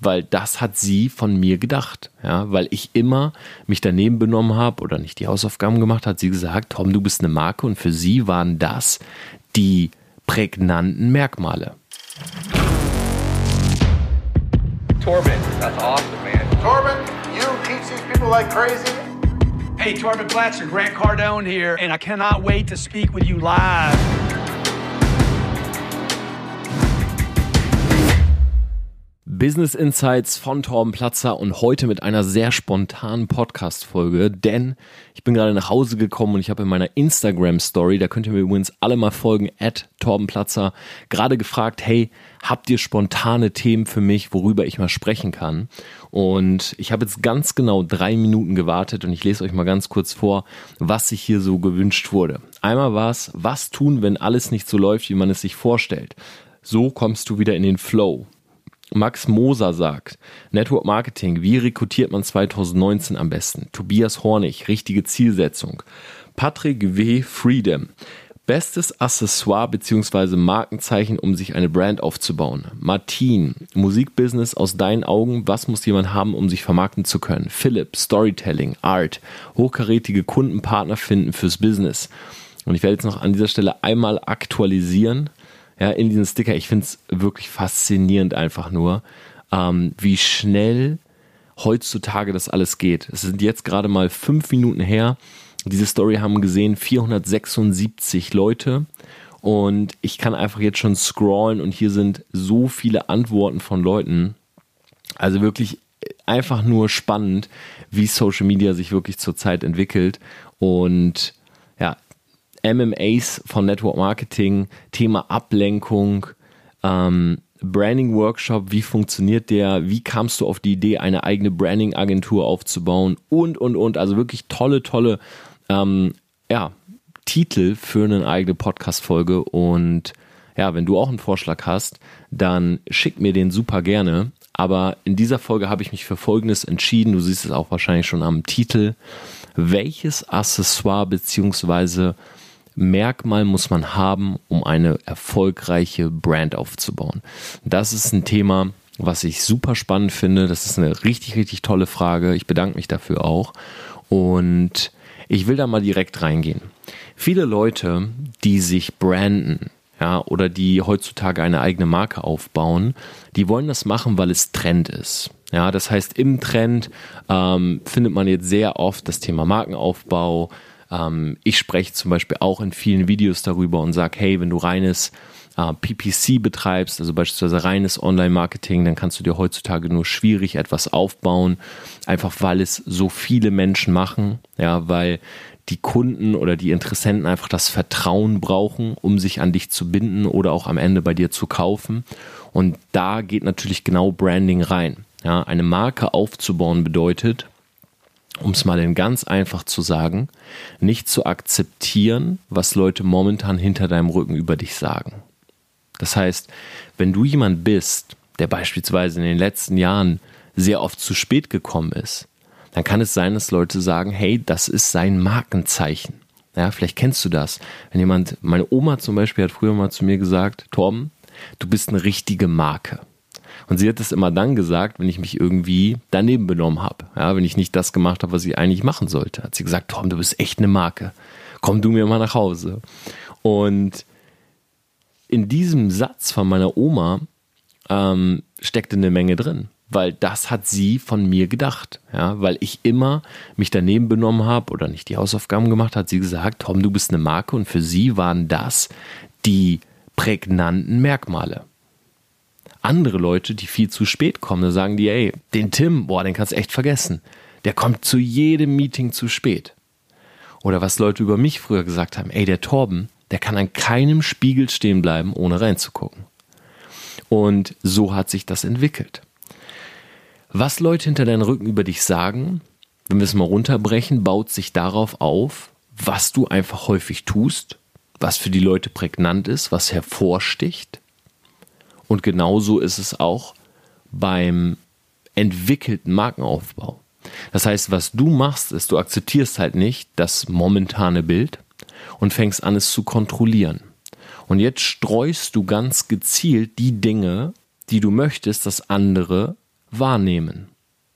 weil das hat sie von mir gedacht. Ja, weil ich immer mich daneben benommen habe oder nicht die Hausaufgaben gemacht, hat sie gesagt, Tom, du bist eine Marke und für sie waren das die prägnanten Merkmale. Torben, that's awesome, man. Torben, you teach these people like crazy. Hey, Torben Blatcher, Grant Cardone here, and I cannot wait to speak with you live. Business Insights von Torben Platzer und heute mit einer sehr spontanen Podcast-Folge, denn ich bin gerade nach Hause gekommen und ich habe in meiner Instagram-Story, da könnt ihr mir übrigens alle mal folgen, at Torben Platzer, gerade gefragt, hey, habt ihr spontane Themen für mich, worüber ich mal sprechen kann? Und ich habe jetzt ganz genau drei Minuten gewartet und ich lese euch mal ganz kurz vor, was sich hier so gewünscht wurde. Einmal war es, was tun, wenn alles nicht so läuft, wie man es sich vorstellt? So kommst du wieder in den Flow. Max Moser sagt, Network Marketing, wie rekrutiert man 2019 am besten? Tobias Hornig, richtige Zielsetzung. Patrick W. Freedom, bestes Accessoire bzw. Markenzeichen, um sich eine Brand aufzubauen. Martin, Musikbusiness aus deinen Augen, was muss jemand haben, um sich vermarkten zu können? Philipp, Storytelling, Art, hochkarätige Kundenpartner finden fürs Business. Und ich werde jetzt noch an dieser Stelle einmal aktualisieren ja, in diesen Sticker. Ich finde es wirklich faszinierend einfach nur, ähm, wie schnell heutzutage das alles geht. Es sind jetzt gerade mal fünf Minuten her. Diese Story haben gesehen 476 Leute. Und ich kann einfach jetzt schon scrollen und hier sind so viele Antworten von Leuten. Also wirklich einfach nur spannend, wie Social Media sich wirklich zurzeit entwickelt. Und MMAs von Network Marketing, Thema Ablenkung, ähm, Branding Workshop, wie funktioniert der, wie kamst du auf die Idee, eine eigene Branding Agentur aufzubauen und, und, und. Also wirklich tolle, tolle, ähm, ja, Titel für eine eigene Podcast-Folge und ja, wenn du auch einen Vorschlag hast, dann schick mir den super gerne. Aber in dieser Folge habe ich mich für Folgendes entschieden. Du siehst es auch wahrscheinlich schon am Titel. Welches Accessoire beziehungsweise Merkmal muss man haben, um eine erfolgreiche Brand aufzubauen? Das ist ein Thema, was ich super spannend finde. Das ist eine richtig, richtig tolle Frage. Ich bedanke mich dafür auch. Und ich will da mal direkt reingehen. Viele Leute, die sich branden, ja, oder die heutzutage eine eigene Marke aufbauen, die wollen das machen, weil es Trend ist. Ja, das heißt, im Trend ähm, findet man jetzt sehr oft das Thema Markenaufbau, ähm, ich spreche zum Beispiel auch in vielen Videos darüber und sage, hey, wenn du reines äh, PPC betreibst, also beispielsweise reines Online-Marketing, dann kannst du dir heutzutage nur schwierig etwas aufbauen, einfach weil es so viele Menschen machen, ja, weil die Kunden oder die Interessenten einfach das Vertrauen brauchen, um sich an dich zu binden oder auch am Ende bei dir zu kaufen. Und da geht natürlich genau Branding rein. Ja, eine Marke aufzubauen bedeutet, um es mal in ganz einfach zu sagen, nicht zu akzeptieren, was Leute momentan hinter deinem Rücken über dich sagen. Das heißt, wenn du jemand bist, der beispielsweise in den letzten Jahren sehr oft zu spät gekommen ist, dann kann es sein, dass Leute sagen, hey, das ist sein Markenzeichen. Ja, vielleicht kennst du das. Wenn jemand, meine Oma zum Beispiel hat früher mal zu mir gesagt, Torben, du bist eine richtige Marke. Und sie hat es immer dann gesagt, wenn ich mich irgendwie daneben benommen habe. Ja, wenn ich nicht das gemacht habe, was ich eigentlich machen sollte. Hat sie gesagt, Tom, du bist echt eine Marke. Komm du mir mal nach Hause. Und in diesem Satz von meiner Oma ähm, steckte eine Menge drin weil das hat sie von mir gedacht, ja, weil ich immer mich daneben benommen habe oder nicht die Hausaufgaben gemacht, hat sie gesagt, Tom, du bist eine Marke und für sie waren das die prägnanten Merkmale andere Leute, die viel zu spät kommen, da sagen die, ey, den Tim, boah, den kannst du echt vergessen. Der kommt zu jedem Meeting zu spät. Oder was Leute über mich früher gesagt haben, ey, der Torben, der kann an keinem Spiegel stehen bleiben, ohne reinzugucken. Und so hat sich das entwickelt. Was Leute hinter deinen Rücken über dich sagen, wenn wir es mal runterbrechen, baut sich darauf auf, was du einfach häufig tust, was für die Leute prägnant ist, was hervorsticht und genauso ist es auch beim entwickelten Markenaufbau. Das heißt, was du machst, ist, du akzeptierst halt nicht das momentane Bild und fängst an, es zu kontrollieren. Und jetzt streust du ganz gezielt die Dinge, die du möchtest, dass andere wahrnehmen.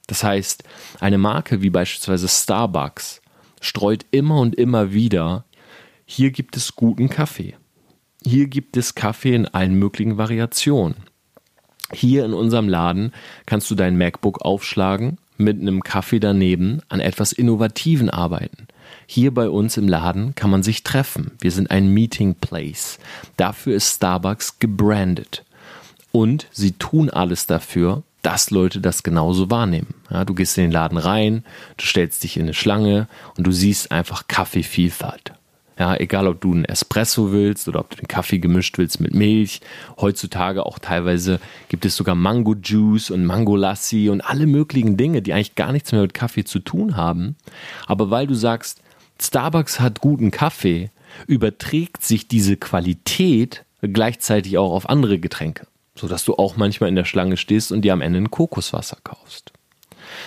Das heißt, eine Marke wie beispielsweise Starbucks streut immer und immer wieder, hier gibt es guten Kaffee. Hier gibt es Kaffee in allen möglichen Variationen. Hier in unserem Laden kannst du dein MacBook aufschlagen, mit einem Kaffee daneben an etwas Innovativen arbeiten. Hier bei uns im Laden kann man sich treffen. Wir sind ein Meeting Place. Dafür ist Starbucks gebrandet. Und sie tun alles dafür, dass Leute das genauso wahrnehmen. Ja, du gehst in den Laden rein, du stellst dich in eine Schlange und du siehst einfach Kaffeevielfalt. Ja, egal ob du einen Espresso willst oder ob du den Kaffee gemischt willst mit Milch. Heutzutage auch teilweise gibt es sogar Mango Juice und Mango Lassi und alle möglichen Dinge, die eigentlich gar nichts mehr mit Kaffee zu tun haben. Aber weil du sagst, Starbucks hat guten Kaffee, überträgt sich diese Qualität gleichzeitig auch auf andere Getränke sodass du auch manchmal in der Schlange stehst und dir am Ende ein Kokoswasser kaufst.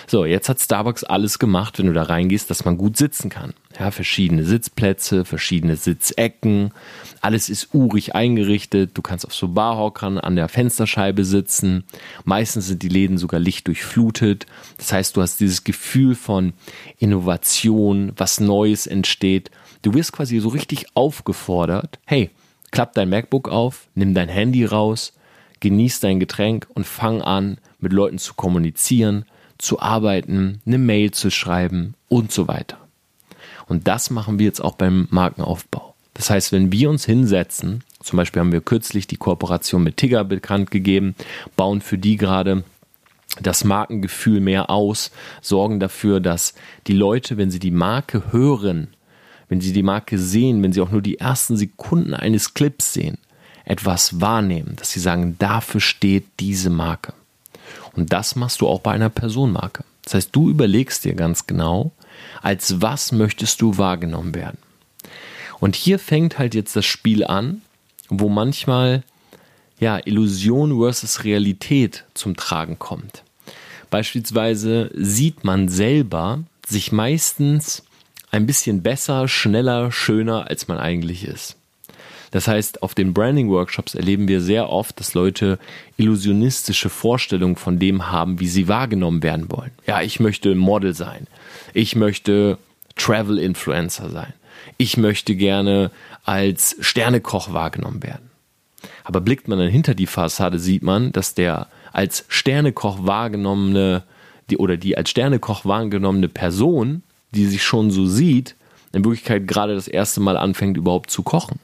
So, jetzt hat Starbucks alles gemacht, wenn du da reingehst, dass man gut sitzen kann. Ja, verschiedene Sitzplätze, verschiedene Sitzecken, alles ist urig eingerichtet. Du kannst auf so Barhockern an der Fensterscheibe sitzen. Meistens sind die Läden sogar lichtdurchflutet. Das heißt, du hast dieses Gefühl von Innovation, was Neues entsteht. Du wirst quasi so richtig aufgefordert. Hey, klapp dein MacBook auf, nimm dein Handy raus, genieß dein Getränk und fang an, mit Leuten zu kommunizieren, zu arbeiten, eine Mail zu schreiben und so weiter. Und das machen wir jetzt auch beim Markenaufbau. Das heißt, wenn wir uns hinsetzen, zum Beispiel haben wir kürzlich die Kooperation mit Tigger bekannt gegeben, bauen für die gerade das Markengefühl mehr aus, sorgen dafür, dass die Leute, wenn sie die Marke hören, wenn sie die Marke sehen, wenn sie auch nur die ersten Sekunden eines Clips sehen, etwas wahrnehmen, dass sie sagen, dafür steht diese Marke. Und das machst du auch bei einer Personenmarke. Das heißt, du überlegst dir ganz genau, als was möchtest du wahrgenommen werden. Und hier fängt halt jetzt das Spiel an, wo manchmal ja, Illusion versus Realität zum Tragen kommt. Beispielsweise sieht man selber sich meistens ein bisschen besser, schneller, schöner, als man eigentlich ist. Das heißt, auf den Branding-Workshops erleben wir sehr oft, dass Leute illusionistische Vorstellungen von dem haben, wie sie wahrgenommen werden wollen. Ja, ich möchte Model sein. Ich möchte Travel-Influencer sein. Ich möchte gerne als Sternekoch wahrgenommen werden. Aber blickt man dann hinter die Fassade, sieht man, dass der als Sternekoch wahrgenommene, die, oder die als Sternekoch wahrgenommene Person, die sich schon so sieht, in Wirklichkeit gerade das erste Mal anfängt, überhaupt zu kochen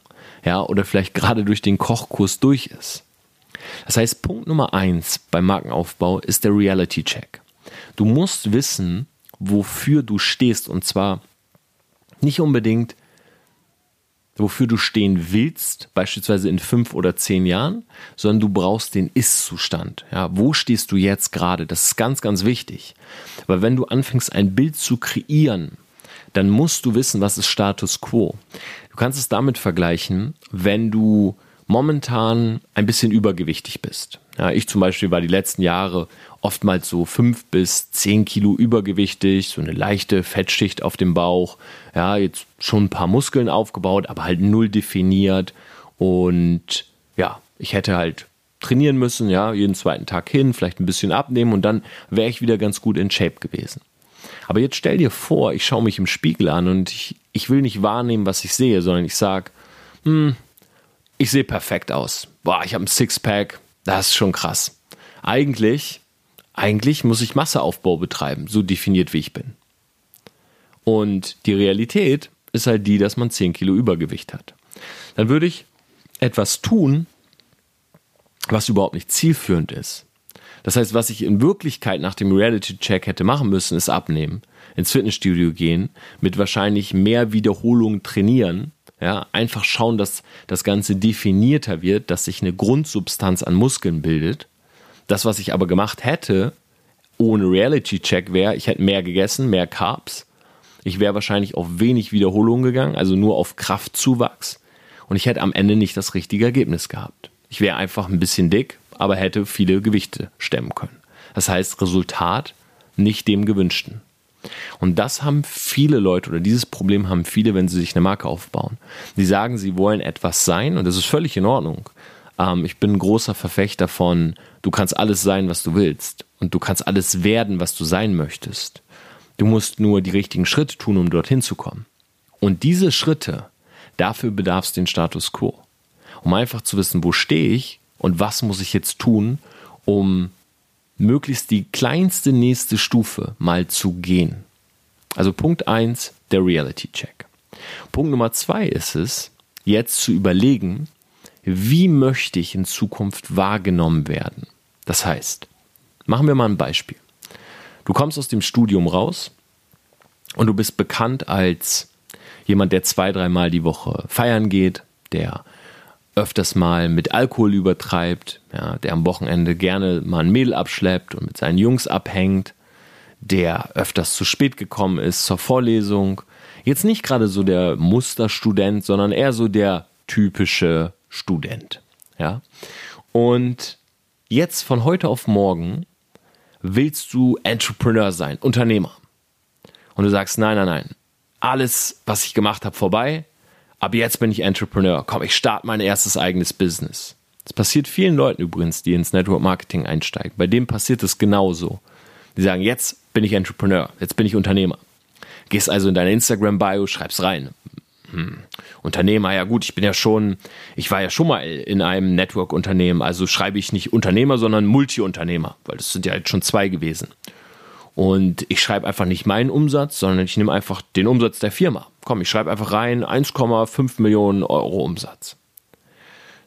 ja, oder vielleicht gerade durch den Kochkurs durch ist. Das heißt, Punkt Nummer eins beim Markenaufbau ist der Reality Check. Du musst wissen, wofür du stehst und zwar nicht unbedingt, wofür du stehen willst, beispielsweise in fünf oder zehn Jahren, sondern du brauchst den Ist-Zustand. Ja, wo stehst du jetzt gerade? Das ist ganz, ganz wichtig. Weil wenn du anfängst, ein Bild zu kreieren, dann musst du wissen, was ist Status quo. Du kannst es damit vergleichen, wenn du momentan ein bisschen übergewichtig bist. Ja, ich zum Beispiel war die letzten Jahre oftmals so fünf bis zehn Kilo übergewichtig, so eine leichte Fettschicht auf dem Bauch. Ja, jetzt schon ein paar Muskeln aufgebaut, aber halt null definiert. Und ja, ich hätte halt trainieren müssen, ja, jeden zweiten Tag hin, vielleicht ein bisschen abnehmen und dann wäre ich wieder ganz gut in Shape gewesen. Aber jetzt stell dir vor, ich schaue mich im Spiegel an und ich, ich will nicht wahrnehmen, was ich sehe, sondern ich sage, hm, ich sehe perfekt aus. Boah, ich habe ein Sixpack, das ist schon krass. Eigentlich, eigentlich muss ich Masseaufbau betreiben, so definiert wie ich bin. Und die Realität ist halt die, dass man 10 Kilo Übergewicht hat. Dann würde ich etwas tun, was überhaupt nicht zielführend ist. Das heißt, was ich in Wirklichkeit nach dem Reality-Check hätte machen müssen, ist abnehmen, ins Fitnessstudio gehen, mit wahrscheinlich mehr Wiederholungen trainieren, ja, einfach schauen, dass das Ganze definierter wird, dass sich eine Grundsubstanz an Muskeln bildet. Das, was ich aber gemacht hätte, ohne Reality-Check wäre, ich hätte mehr gegessen, mehr Carbs. Ich wäre wahrscheinlich auf wenig Wiederholungen gegangen, also nur auf Kraftzuwachs. Und ich hätte am Ende nicht das richtige Ergebnis gehabt. Ich wäre einfach ein bisschen dick, aber hätte viele Gewichte stemmen können. Das heißt, Resultat nicht dem gewünschten. Und das haben viele Leute oder dieses Problem haben viele, wenn sie sich eine Marke aufbauen. Die sagen, sie wollen etwas sein und das ist völlig in Ordnung. Ähm, ich bin ein großer Verfechter von, du kannst alles sein, was du willst. und du kannst alles werden, was du sein möchtest. Du musst nur die richtigen Schritte tun, um dorthin zu kommen. Und diese Schritte, dafür bedarf es den Status quo. Um einfach zu wissen, wo stehe ich und was muss ich jetzt tun, um möglichst die kleinste nächste Stufe mal zu gehen. Also Punkt 1, der Reality Check. Punkt Nummer 2 ist es, jetzt zu überlegen, wie möchte ich in Zukunft wahrgenommen werden. Das heißt, machen wir mal ein Beispiel. Du kommst aus dem Studium raus und du bist bekannt als jemand, der zwei, dreimal die Woche feiern geht, der öfters mal mit Alkohol übertreibt, ja, der am Wochenende gerne mal ein Mädel abschleppt und mit seinen Jungs abhängt, der öfters zu spät gekommen ist zur Vorlesung. Jetzt nicht gerade so der Musterstudent, sondern eher so der typische Student. Ja? Und jetzt von heute auf morgen willst du Entrepreneur sein, Unternehmer. Und du sagst, nein, nein, nein, alles, was ich gemacht habe, vorbei. Aber jetzt bin ich Entrepreneur. Komm, ich starte mein erstes eigenes Business. Das passiert vielen Leuten übrigens, die ins Network Marketing einsteigen. Bei dem passiert es genauso. Die sagen, jetzt bin ich Entrepreneur, jetzt bin ich Unternehmer. Gehst also in deine Instagram-Bio, schreibst rein. Hm. Unternehmer, ja gut, ich bin ja schon, ich war ja schon mal in einem Network-Unternehmen, also schreibe ich nicht Unternehmer, sondern Multi-Unternehmer, weil das sind ja jetzt schon zwei gewesen. Und ich schreibe einfach nicht meinen Umsatz, sondern ich nehme einfach den Umsatz der Firma. Komm, ich schreibe einfach rein 1,5 Millionen Euro Umsatz.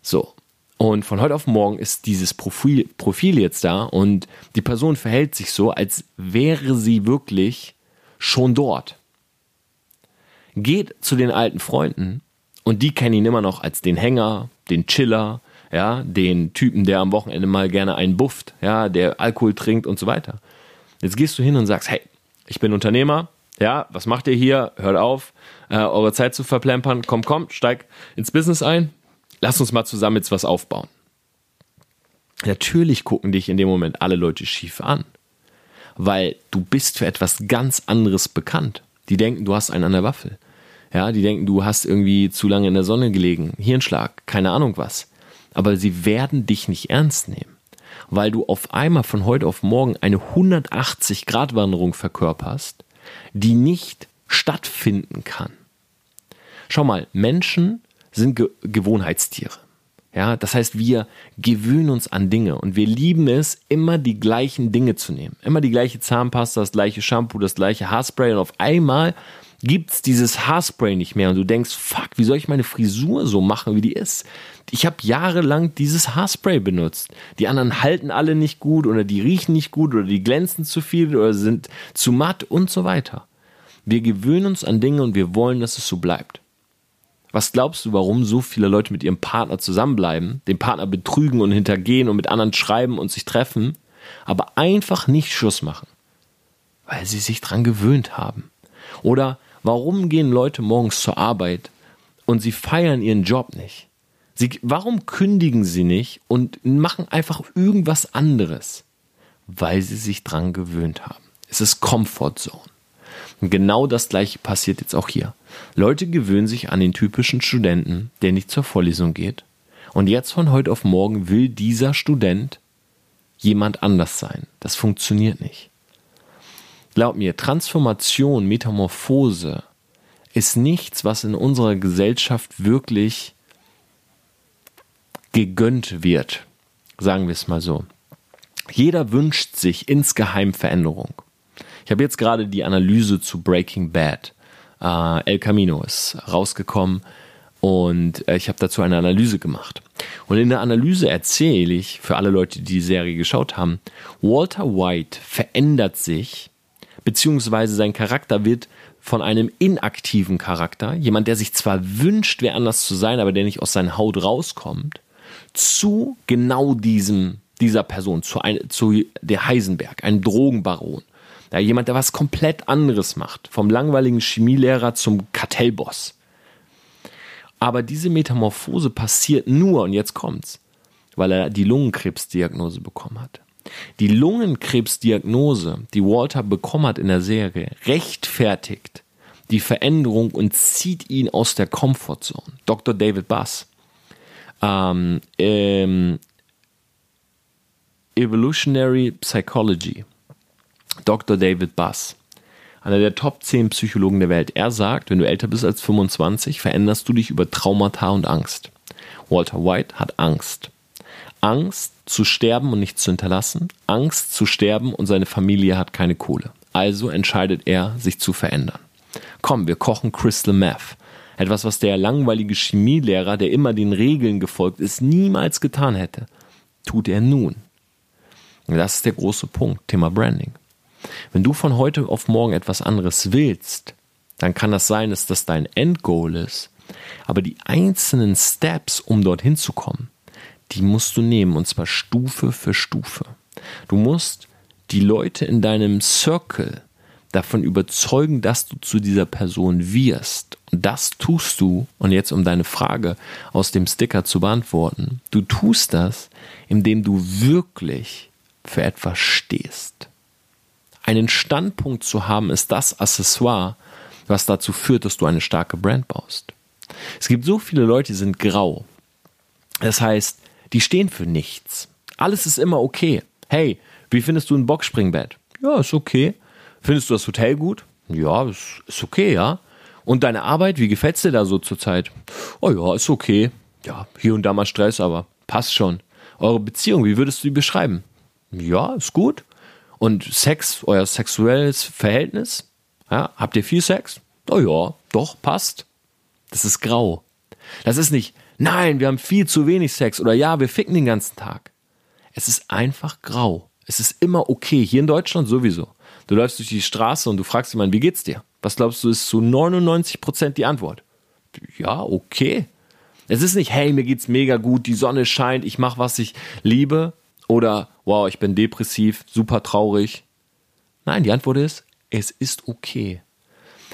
So. Und von heute auf morgen ist dieses Profil, Profil jetzt da und die Person verhält sich so, als wäre sie wirklich schon dort. Geht zu den alten Freunden und die kennen ihn immer noch als den Hänger, den Chiller, ja, den Typen, der am Wochenende mal gerne einen bufft, ja, der Alkohol trinkt und so weiter. Jetzt gehst du hin und sagst, hey, ich bin Unternehmer, ja, was macht ihr hier? Hört auf, äh, eure Zeit zu verplempern. Komm, komm, steig ins Business ein. Lass uns mal zusammen jetzt was aufbauen. Natürlich gucken dich in dem Moment alle Leute schief an, weil du bist für etwas ganz anderes bekannt. Die denken, du hast einen an der Waffel. Ja, die denken, du hast irgendwie zu lange in der Sonne gelegen, Hirnschlag, keine Ahnung was. Aber sie werden dich nicht ernst nehmen weil du auf einmal von heute auf morgen eine 180-Grad-Wanderung verkörperst, die nicht stattfinden kann. Schau mal, Menschen sind Ge Gewohnheitstiere. Ja, das heißt, wir gewöhnen uns an Dinge und wir lieben es, immer die gleichen Dinge zu nehmen. Immer die gleiche Zahnpasta, das gleiche Shampoo, das gleiche Haarspray und auf einmal gibt es dieses Haarspray nicht mehr und du denkst, fuck, wie soll ich meine Frisur so machen, wie die ist? ich habe jahrelang dieses Haarspray benutzt. Die anderen halten alle nicht gut oder die riechen nicht gut oder die glänzen zu viel oder sind zu matt und so weiter. Wir gewöhnen uns an Dinge und wir wollen, dass es so bleibt. Was glaubst du, warum so viele Leute mit ihrem Partner zusammenbleiben, den Partner betrügen und hintergehen und mit anderen schreiben und sich treffen, aber einfach nicht Schluss machen? Weil sie sich dran gewöhnt haben. Oder warum gehen Leute morgens zur Arbeit und sie feiern ihren Job nicht? Sie, warum kündigen sie nicht und machen einfach irgendwas anderes? Weil sie sich dran gewöhnt haben. Es ist Comfort Zone. Und genau das gleiche passiert jetzt auch hier. Leute gewöhnen sich an den typischen Studenten, der nicht zur Vorlesung geht. Und jetzt von heute auf morgen will dieser Student jemand anders sein. Das funktioniert nicht. Glaub mir, Transformation, Metamorphose ist nichts, was in unserer Gesellschaft wirklich gegönnt wird. Sagen wir es mal so. Jeder wünscht sich insgeheim Veränderung. Ich habe jetzt gerade die Analyse zu Breaking Bad. Äh, El Camino ist rausgekommen und äh, ich habe dazu eine Analyse gemacht. Und in der Analyse erzähle ich für alle Leute, die die Serie geschaut haben, Walter White verändert sich, beziehungsweise sein Charakter wird von einem inaktiven Charakter, jemand, der sich zwar wünscht, wer anders zu sein, aber der nicht aus seiner Haut rauskommt, zu genau diesem, dieser Person, zu, ein, zu der Heisenberg, einem Drogenbaron. Ja, jemand, der was komplett anderes macht. Vom langweiligen Chemielehrer zum Kartellboss. Aber diese Metamorphose passiert nur, und jetzt kommt's, weil er die Lungenkrebsdiagnose bekommen hat. Die Lungenkrebsdiagnose, die Walter bekommen hat in der Serie, rechtfertigt die Veränderung und zieht ihn aus der Comfortzone. Dr. David Bass ähm, ähm, Evolutionary Psychology. Dr. David Buss, einer der Top 10 Psychologen der Welt. Er sagt, wenn du älter bist als 25, veränderst du dich über Traumata und Angst. Walter White hat Angst. Angst zu sterben und nicht zu hinterlassen, Angst zu sterben und seine Familie hat keine Kohle. Also entscheidet er, sich zu verändern. Komm, wir kochen Crystal Meth. Etwas, was der langweilige Chemielehrer, der immer den Regeln gefolgt ist, niemals getan hätte. Tut er nun. Das ist der große Punkt, Thema Branding. Wenn du von heute auf morgen etwas anderes willst, dann kann das sein, dass das dein Endgoal ist. Aber die einzelnen Steps, um dorthin zu kommen, die musst du nehmen und zwar Stufe für Stufe. Du musst die Leute in deinem Circle davon überzeugen, dass du zu dieser Person wirst. Und das tust du, und jetzt um deine Frage aus dem Sticker zu beantworten, du tust das, indem du wirklich für etwas stehst. Einen Standpunkt zu haben, ist das Accessoire, was dazu führt, dass du eine starke Brand baust. Es gibt so viele Leute, die sind grau. Das heißt, die stehen für nichts. Alles ist immer okay. Hey, wie findest du ein Boxspringbett? Ja, ist okay. Findest du das Hotel gut? Ja, ist, ist okay, ja. Und deine Arbeit, wie gefällt's dir da so zurzeit? Oh ja, ist okay. Ja, hier und da mal Stress, aber passt schon. Eure Beziehung, wie würdest du die beschreiben? Ja, ist gut. Und Sex, euer sexuelles Verhältnis? Ja, habt ihr viel Sex? Oh ja, doch, passt. Das ist grau. Das ist nicht, nein, wir haben viel zu wenig Sex oder ja, wir ficken den ganzen Tag. Es ist einfach grau. Es ist immer okay. Hier in Deutschland sowieso. Du läufst durch die Straße und du fragst jemanden, wie geht's dir? Was glaubst du, ist zu 99 Prozent die Antwort? Ja, okay. Es ist nicht, hey, mir geht's mega gut, die Sonne scheint, ich mache, was ich liebe. Oder, wow, ich bin depressiv, super traurig. Nein, die Antwort ist, es ist okay.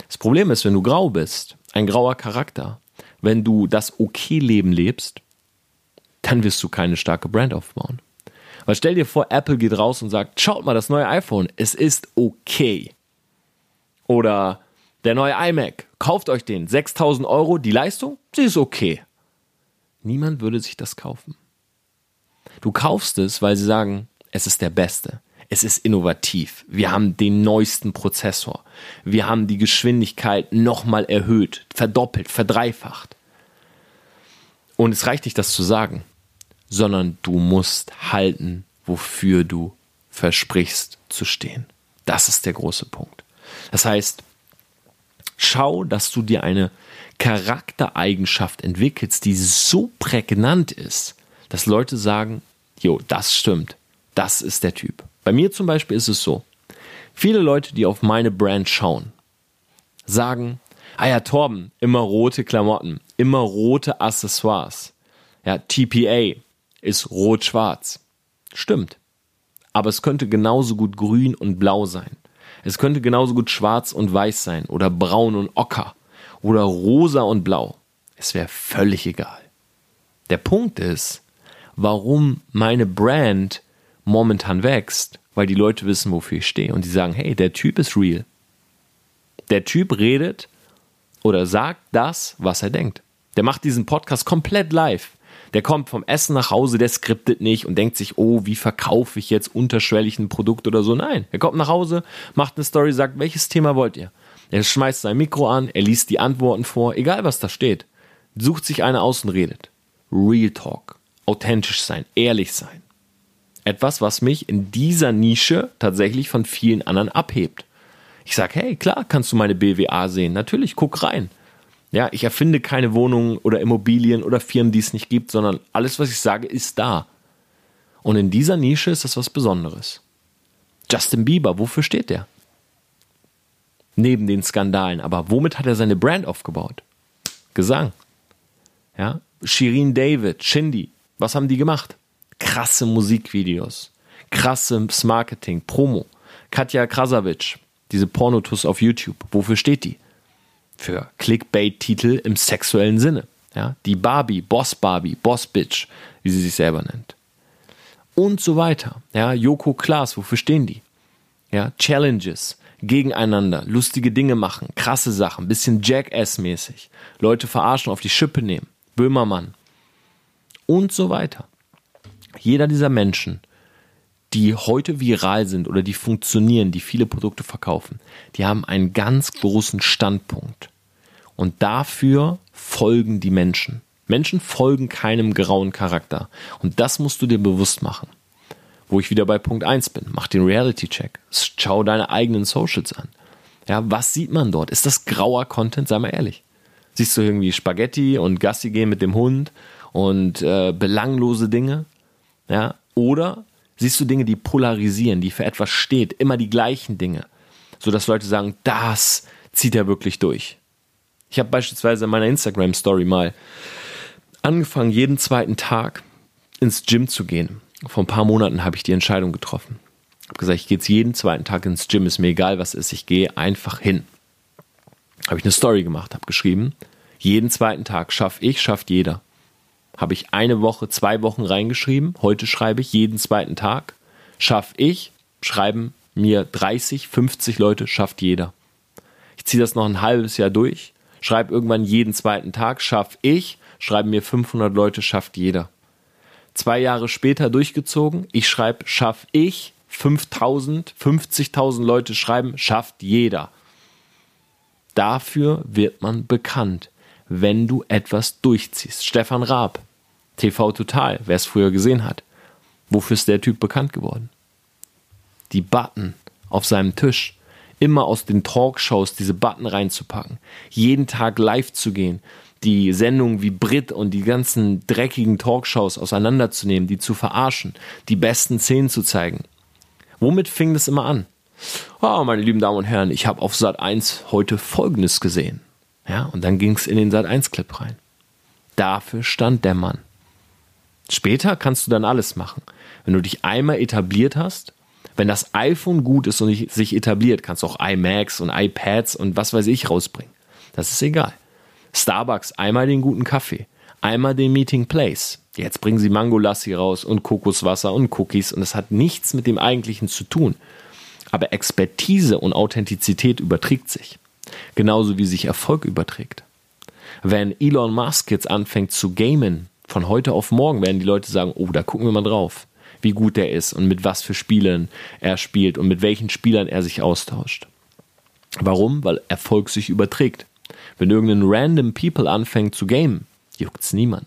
Das Problem ist, wenn du grau bist, ein grauer Charakter, wenn du das Okay-Leben lebst, dann wirst du keine starke Brand aufbauen. Weil stell dir vor, Apple geht raus und sagt, schaut mal, das neue iPhone, es ist okay. Oder der neue iMac, kauft euch den, 6000 Euro, die Leistung, sie ist okay. Niemand würde sich das kaufen. Du kaufst es, weil sie sagen, es ist der beste. Es ist innovativ. Wir haben den neuesten Prozessor. Wir haben die Geschwindigkeit nochmal erhöht, verdoppelt, verdreifacht. Und es reicht nicht, das zu sagen sondern du musst halten, wofür du versprichst zu stehen. Das ist der große Punkt. Das heißt, schau, dass du dir eine Charaktereigenschaft entwickelst, die so prägnant ist, dass Leute sagen, jo, das stimmt, das ist der Typ. Bei mir zum Beispiel ist es so, viele Leute, die auf meine Brand schauen, sagen, ah ja, Torben, immer rote Klamotten, immer rote Accessoires. Ja, TPA, ist rot-schwarz. Stimmt. Aber es könnte genauso gut grün und blau sein. Es könnte genauso gut schwarz und weiß sein oder braun und ocker oder rosa und blau. Es wäre völlig egal. Der Punkt ist, warum meine Brand momentan wächst, weil die Leute wissen, wofür ich stehe und die sagen, hey, der Typ ist real. Der Typ redet oder sagt das, was er denkt. Der macht diesen Podcast komplett live. Der kommt vom Essen nach Hause, der skriptet nicht und denkt sich, oh, wie verkaufe ich jetzt unterschwellig ein Produkt oder so. Nein, er kommt nach Hause, macht eine Story, sagt, welches Thema wollt ihr? Er schmeißt sein Mikro an, er liest die Antworten vor, egal was da steht. Sucht sich eine aus und redet. Real Talk. Authentisch sein, ehrlich sein. Etwas, was mich in dieser Nische tatsächlich von vielen anderen abhebt. Ich sage, hey, klar, kannst du meine BWA sehen. Natürlich, guck rein. Ja, ich erfinde keine Wohnungen oder Immobilien oder Firmen, die es nicht gibt, sondern alles, was ich sage, ist da. Und in dieser Nische ist das was Besonderes. Justin Bieber, wofür steht der? Neben den Skandalen. Aber womit hat er seine Brand aufgebaut? Gesang. Ja, Shirin David, Shindy, was haben die gemacht? Krasse Musikvideos, krasses Marketing, Promo. Katja Krasavic, diese Pornotus auf YouTube, wofür steht die? für Clickbait-Titel im sexuellen Sinne. Ja, die Barbie, Boss Barbie, Boss Bitch, wie sie sich selber nennt. Und so weiter. Ja, Joko Klaas, wofür stehen die? Ja, Challenges, gegeneinander, lustige Dinge machen, krasse Sachen, bisschen Jackass-mäßig, Leute verarschen, auf die Schippe nehmen, Böhmermann und so weiter. Jeder dieser Menschen, die heute viral sind oder die funktionieren, die viele Produkte verkaufen, die haben einen ganz großen Standpunkt. Und dafür folgen die Menschen. Menschen folgen keinem grauen Charakter. Und das musst du dir bewusst machen. Wo ich wieder bei Punkt 1 bin. Mach den Reality-Check. Schau deine eigenen Socials an. Ja, was sieht man dort? Ist das grauer Content? Sei mal ehrlich. Siehst du irgendwie Spaghetti und Gassi gehen mit dem Hund und äh, belanglose Dinge? Ja, oder siehst du Dinge, die polarisieren, die für etwas steht, immer die gleichen Dinge, sodass Leute sagen, das zieht er wirklich durch. Ich habe beispielsweise in meiner Instagram Story mal angefangen, jeden zweiten Tag ins Gym zu gehen. Vor ein paar Monaten habe ich die Entscheidung getroffen. Ich habe gesagt, ich gehe jetzt jeden zweiten Tag ins Gym, ist mir egal, was ist, ich gehe einfach hin. Habe ich eine Story gemacht, habe geschrieben, jeden zweiten Tag schaffe ich, schafft jeder. Habe ich eine Woche, zwei Wochen reingeschrieben, heute schreibe ich jeden zweiten Tag, schaffe ich, schreiben mir 30, 50 Leute, schafft jeder. Ich ziehe das noch ein halbes Jahr durch, schreibe irgendwann jeden zweiten Tag, schaffe ich, schreiben mir 500 Leute, schafft jeder. Zwei Jahre später durchgezogen, ich schreibe, schaff ich, 5000, 50.000 Leute schreiben, schafft jeder. Dafür wird man bekannt, wenn du etwas durchziehst. Stefan Raab, TV Total, wer es früher gesehen hat. Wofür ist der Typ bekannt geworden? Die Button auf seinem Tisch. Immer aus den Talkshows diese Button reinzupacken. Jeden Tag live zu gehen die Sendungen wie Brit und die ganzen dreckigen Talkshows auseinanderzunehmen, die zu verarschen, die besten Szenen zu zeigen. Womit fing das immer an? Oh, meine lieben Damen und Herren, ich habe auf Sat 1 heute Folgendes gesehen. Ja, und dann ging es in den Sat 1 Clip rein. Dafür stand der Mann. Später kannst du dann alles machen. Wenn du dich einmal etabliert hast, wenn das iPhone gut ist und sich etabliert, kannst du auch iMacs und iPads und was weiß ich rausbringen. Das ist egal. Starbucks einmal den guten Kaffee, einmal den Meeting Place. Jetzt bringen sie Mango Lassi raus und Kokoswasser und Cookies und es hat nichts mit dem eigentlichen zu tun. Aber Expertise und Authentizität überträgt sich. Genauso wie sich Erfolg überträgt. Wenn Elon Musk jetzt anfängt zu gamen, von heute auf morgen werden die Leute sagen, oh, da gucken wir mal drauf, wie gut er ist und mit was für Spielern er spielt und mit welchen Spielern er sich austauscht. Warum? Weil Erfolg sich überträgt. Wenn irgendein random People anfängt zu gamen, juckt's niemand.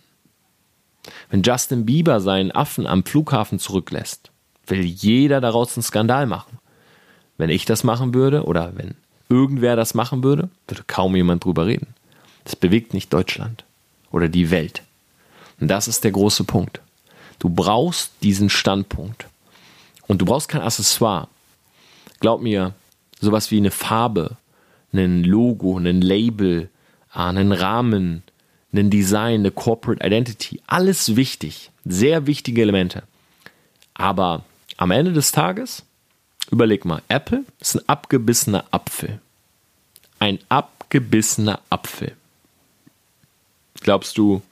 Wenn Justin Bieber seinen Affen am Flughafen zurücklässt, will jeder daraus einen Skandal machen. Wenn ich das machen würde oder wenn irgendwer das machen würde, würde kaum jemand drüber reden. Das bewegt nicht Deutschland oder die Welt. Und das ist der große Punkt. Du brauchst diesen Standpunkt. Und du brauchst kein Accessoire. Glaub mir, sowas wie eine Farbe ein Logo, ein Label, ah, einen Rahmen, ein Design, eine Corporate Identity. Alles wichtig, sehr wichtige Elemente. Aber am Ende des Tages, überleg mal, Apple ist ein abgebissener Apfel. Ein abgebissener Apfel. Glaubst du,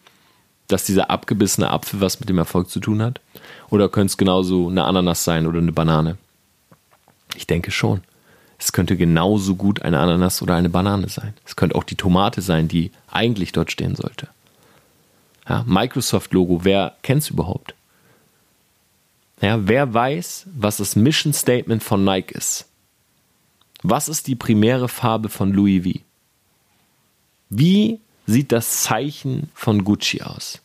dass dieser abgebissene Apfel was mit dem Erfolg zu tun hat? Oder könnte es genauso eine Ananas sein oder eine Banane? Ich denke schon. Es könnte genauso gut eine Ananas oder eine Banane sein. Es könnte auch die Tomate sein, die eigentlich dort stehen sollte. Ja, Microsoft-Logo, wer kennt es überhaupt? Ja, wer weiß, was das Mission Statement von Nike ist? Was ist die primäre Farbe von Louis V? Wie sieht das Zeichen von Gucci aus?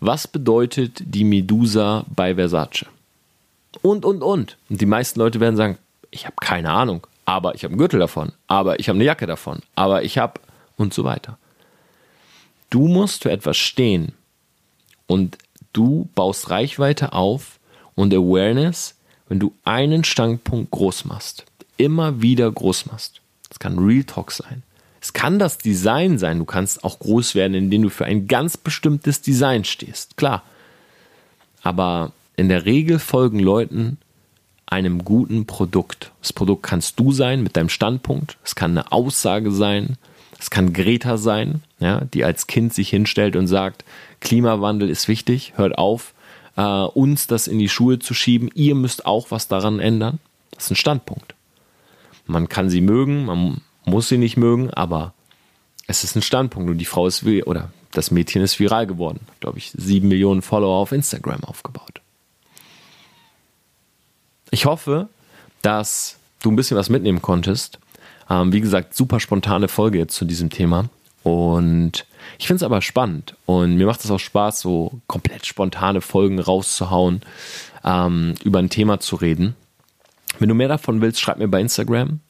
Was bedeutet die Medusa bei Versace? Und, und, und. Und die meisten Leute werden sagen, ich habe keine Ahnung aber ich habe einen Gürtel davon, aber ich habe eine Jacke davon, aber ich habe und so weiter. Du musst für etwas stehen und du baust Reichweite auf und Awareness, wenn du einen Standpunkt groß machst, immer wieder groß machst. Das kann Real Talk sein. Es kann das Design sein. Du kannst auch groß werden, indem du für ein ganz bestimmtes Design stehst. Klar. Aber in der Regel folgen Leuten einem guten Produkt. Das Produkt kannst du sein mit deinem Standpunkt. Es kann eine Aussage sein. Es kann Greta sein, ja, die als Kind sich hinstellt und sagt, Klimawandel ist wichtig, hört auf, äh, uns das in die Schuhe zu schieben. Ihr müsst auch was daran ändern. Das ist ein Standpunkt. Man kann sie mögen, man muss sie nicht mögen, aber es ist ein Standpunkt und die Frau ist, oder das Mädchen ist viral geworden. Glaube ich, sieben Millionen Follower auf Instagram aufgebaut. Ich hoffe, dass du ein bisschen was mitnehmen konntest. Ähm, wie gesagt, super spontane Folge jetzt zu diesem Thema. Und ich finde es aber spannend und mir macht es auch Spaß, so komplett spontane Folgen rauszuhauen, ähm, über ein Thema zu reden. Wenn du mehr davon willst, schreib mir bei Instagram.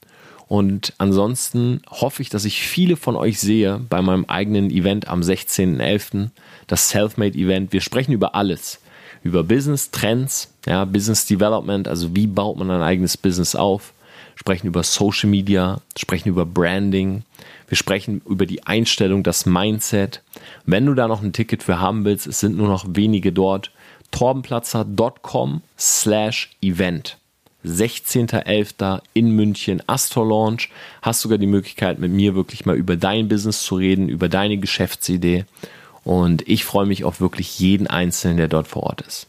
Und ansonsten hoffe ich, dass ich viele von euch sehe bei meinem eigenen Event am 16.11., das Selfmade Event. Wir sprechen über alles. Über Business Trends, ja, Business Development, also wie baut man ein eigenes Business auf. Sprechen über Social Media, sprechen über Branding. Wir sprechen über die Einstellung, das Mindset. Wenn du da noch ein Ticket für haben willst, es sind nur noch wenige dort. torbenplatzer.com slash event. 16.11. in München, Astor Launch. Hast sogar die Möglichkeit, mit mir wirklich mal über dein Business zu reden, über deine Geschäftsidee. Und ich freue mich auf wirklich jeden Einzelnen, der dort vor Ort ist.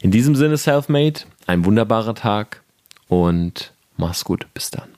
In diesem Sinne, Selfmade, ein wunderbarer Tag und mach's gut. Bis dann.